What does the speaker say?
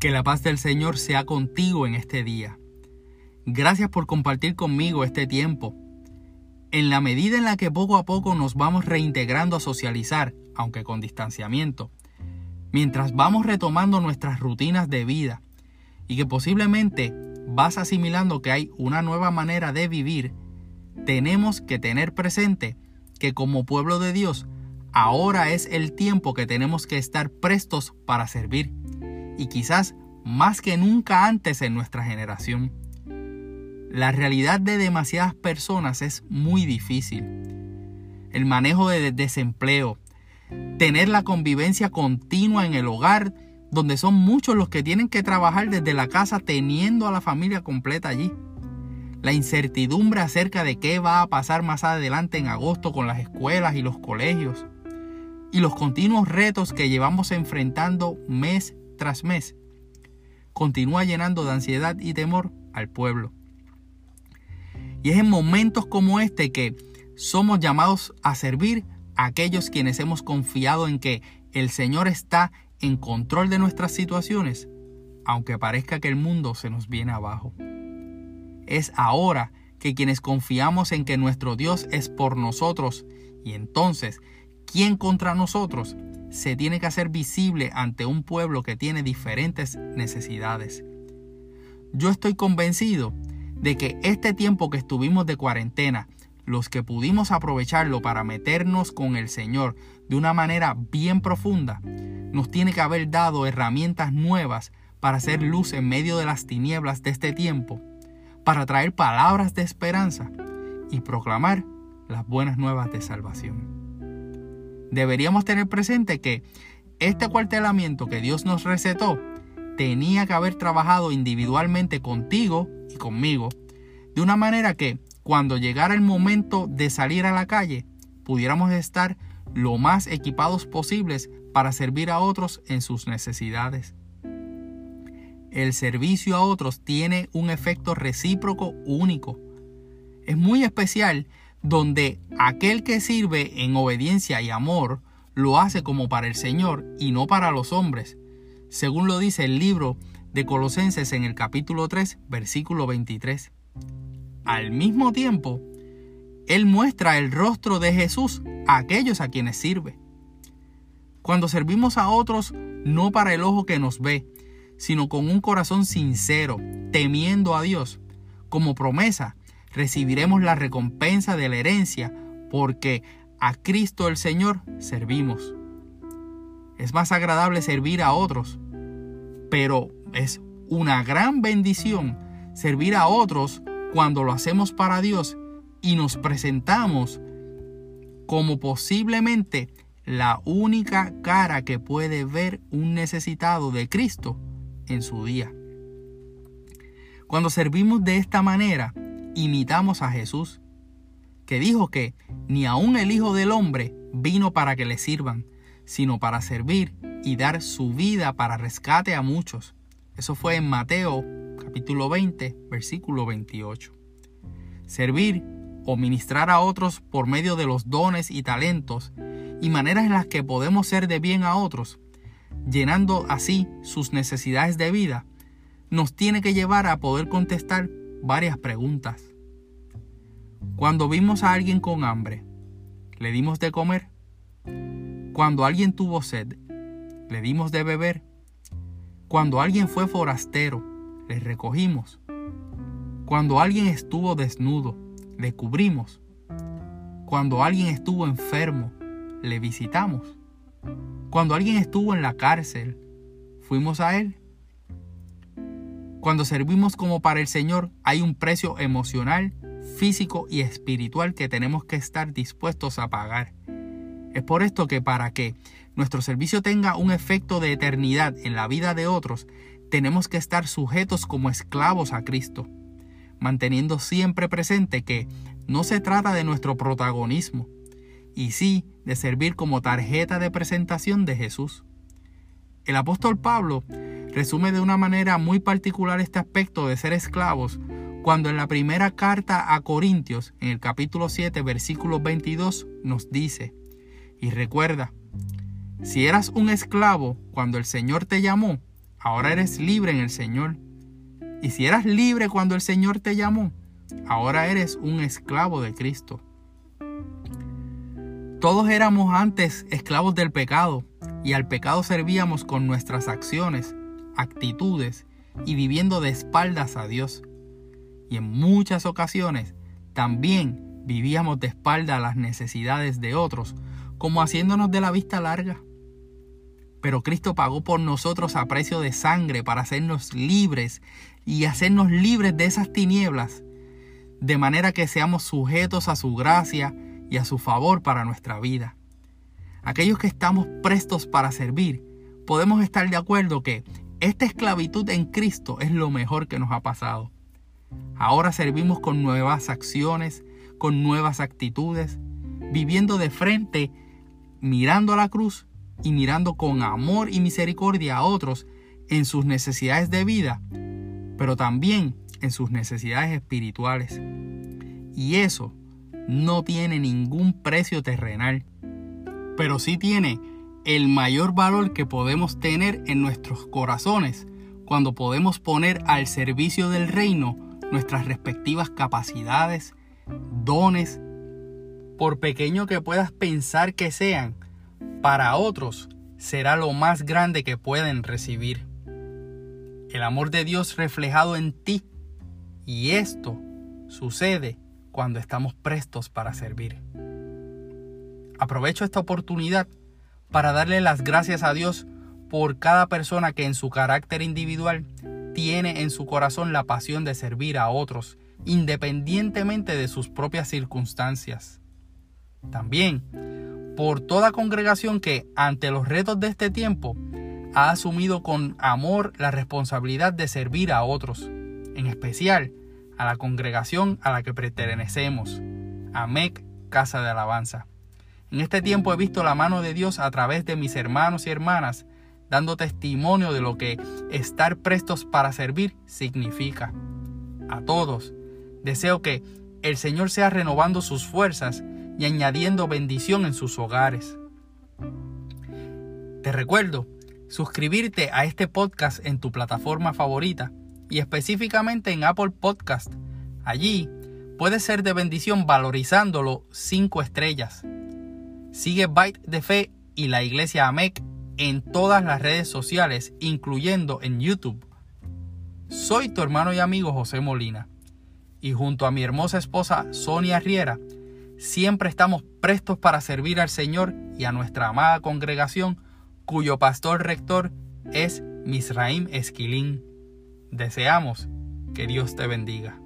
Que la paz del Señor sea contigo en este día. Gracias por compartir conmigo este tiempo. En la medida en la que poco a poco nos vamos reintegrando a socializar, aunque con distanciamiento, mientras vamos retomando nuestras rutinas de vida y que posiblemente vas asimilando que hay una nueva manera de vivir, tenemos que tener presente que como pueblo de Dios, ahora es el tiempo que tenemos que estar prestos para servir y quizás más que nunca antes en nuestra generación. La realidad de demasiadas personas es muy difícil. El manejo de desempleo, tener la convivencia continua en el hogar, donde son muchos los que tienen que trabajar desde la casa teniendo a la familia completa allí. La incertidumbre acerca de qué va a pasar más adelante en agosto con las escuelas y los colegios. Y los continuos retos que llevamos enfrentando mes tras mes, continúa llenando de ansiedad y temor al pueblo. Y es en momentos como este que somos llamados a servir a aquellos quienes hemos confiado en que el Señor está en control de nuestras situaciones, aunque parezca que el mundo se nos viene abajo. Es ahora que quienes confiamos en que nuestro Dios es por nosotros y entonces, ¿quién contra nosotros? Se tiene que hacer visible ante un pueblo que tiene diferentes necesidades. Yo estoy convencido de que este tiempo que estuvimos de cuarentena, los que pudimos aprovecharlo para meternos con el Señor de una manera bien profunda, nos tiene que haber dado herramientas nuevas para hacer luz en medio de las tinieblas de este tiempo, para traer palabras de esperanza y proclamar las buenas nuevas de salvación deberíamos tener presente que este cuartelamiento que Dios nos recetó tenía que haber trabajado individualmente contigo y conmigo, de una manera que cuando llegara el momento de salir a la calle, pudiéramos estar lo más equipados posibles para servir a otros en sus necesidades. El servicio a otros tiene un efecto recíproco único. Es muy especial donde aquel que sirve en obediencia y amor lo hace como para el Señor y no para los hombres, según lo dice el libro de Colosenses en el capítulo 3, versículo 23. Al mismo tiempo, Él muestra el rostro de Jesús a aquellos a quienes sirve. Cuando servimos a otros, no para el ojo que nos ve, sino con un corazón sincero, temiendo a Dios, como promesa recibiremos la recompensa de la herencia porque a Cristo el Señor servimos. Es más agradable servir a otros, pero es una gran bendición servir a otros cuando lo hacemos para Dios y nos presentamos como posiblemente la única cara que puede ver un necesitado de Cristo en su día. Cuando servimos de esta manera, imitamos a Jesús, que dijo que ni aun el Hijo del Hombre vino para que le sirvan, sino para servir y dar su vida para rescate a muchos. Eso fue en Mateo capítulo 20, versículo 28. Servir o ministrar a otros por medio de los dones y talentos y maneras en las que podemos ser de bien a otros, llenando así sus necesidades de vida, nos tiene que llevar a poder contestar varias preguntas. Cuando vimos a alguien con hambre, ¿le dimos de comer? Cuando alguien tuvo sed, ¿le dimos de beber? Cuando alguien fue forastero, le recogimos. Cuando alguien estuvo desnudo, le cubrimos. Cuando alguien estuvo enfermo, le visitamos. Cuando alguien estuvo en la cárcel, fuimos a él. Cuando servimos como para el Señor hay un precio emocional, físico y espiritual que tenemos que estar dispuestos a pagar. Es por esto que para que nuestro servicio tenga un efecto de eternidad en la vida de otros, tenemos que estar sujetos como esclavos a Cristo, manteniendo siempre presente que no se trata de nuestro protagonismo, y sí de servir como tarjeta de presentación de Jesús. El apóstol Pablo resume de una manera muy particular este aspecto de ser esclavos cuando en la primera carta a Corintios, en el capítulo 7, versículo 22, nos dice, y recuerda, si eras un esclavo cuando el Señor te llamó, ahora eres libre en el Señor. Y si eras libre cuando el Señor te llamó, ahora eres un esclavo de Cristo. Todos éramos antes esclavos del pecado y al pecado servíamos con nuestras acciones, actitudes y viviendo de espaldas a Dios. Y en muchas ocasiones también vivíamos de espaldas a las necesidades de otros, como haciéndonos de la vista larga. Pero Cristo pagó por nosotros a precio de sangre para hacernos libres y hacernos libres de esas tinieblas, de manera que seamos sujetos a su gracia y a su favor para nuestra vida. Aquellos que estamos prestos para servir, podemos estar de acuerdo que esta esclavitud en Cristo es lo mejor que nos ha pasado. Ahora servimos con nuevas acciones, con nuevas actitudes, viviendo de frente, mirando a la cruz y mirando con amor y misericordia a otros en sus necesidades de vida, pero también en sus necesidades espirituales. Y eso no tiene ningún precio terrenal, pero sí tiene el mayor valor que podemos tener en nuestros corazones cuando podemos poner al servicio del reino nuestras respectivas capacidades, dones, por pequeño que puedas pensar que sean, para otros será lo más grande que pueden recibir. El amor de Dios reflejado en ti. Y esto sucede cuando estamos prestos para servir. Aprovecho esta oportunidad para darle las gracias a Dios por cada persona que en su carácter individual tiene en su corazón la pasión de servir a otros, independientemente de sus propias circunstancias. También por toda congregación que, ante los retos de este tiempo, ha asumido con amor la responsabilidad de servir a otros, en especial a la congregación a la que pertenecemos, AMEC Casa de Alabanza. En este tiempo he visto la mano de Dios a través de mis hermanos y hermanas, dando testimonio de lo que estar prestos para servir significa. A todos, deseo que el Señor sea renovando sus fuerzas y añadiendo bendición en sus hogares. Te recuerdo suscribirte a este podcast en tu plataforma favorita y específicamente en Apple Podcast. Allí puedes ser de bendición valorizándolo 5 estrellas. Sigue Byte de Fe y la Iglesia AMEC en todas las redes sociales, incluyendo en YouTube. Soy tu hermano y amigo José Molina, y junto a mi hermosa esposa Sonia Riera, siempre estamos prestos para servir al Señor y a nuestra amada congregación, cuyo pastor rector es Misraim Esquilín. Deseamos que Dios te bendiga.